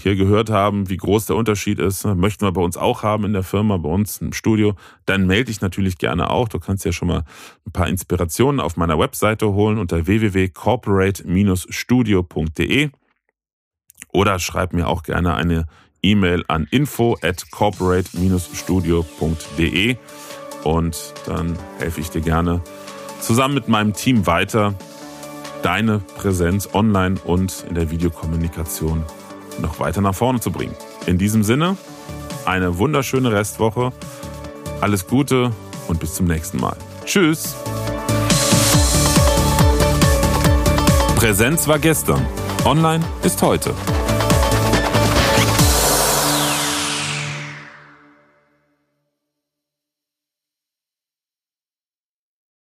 hier gehört haben, wie groß der Unterschied ist, möchten wir bei uns auch haben in der Firma, bei uns im Studio, dann melde dich natürlich gerne auch. Du kannst ja schon mal ein paar Inspirationen auf meiner Webseite holen unter www.corporate-studio.de oder schreib mir auch gerne eine E-Mail an info at corporate-studio.de und dann helfe ich dir gerne zusammen mit meinem Team weiter, deine Präsenz online und in der Videokommunikation noch weiter nach vorne zu bringen. In diesem Sinne, eine wunderschöne Restwoche, alles Gute und bis zum nächsten Mal. Tschüss! Präsenz war gestern, online ist heute.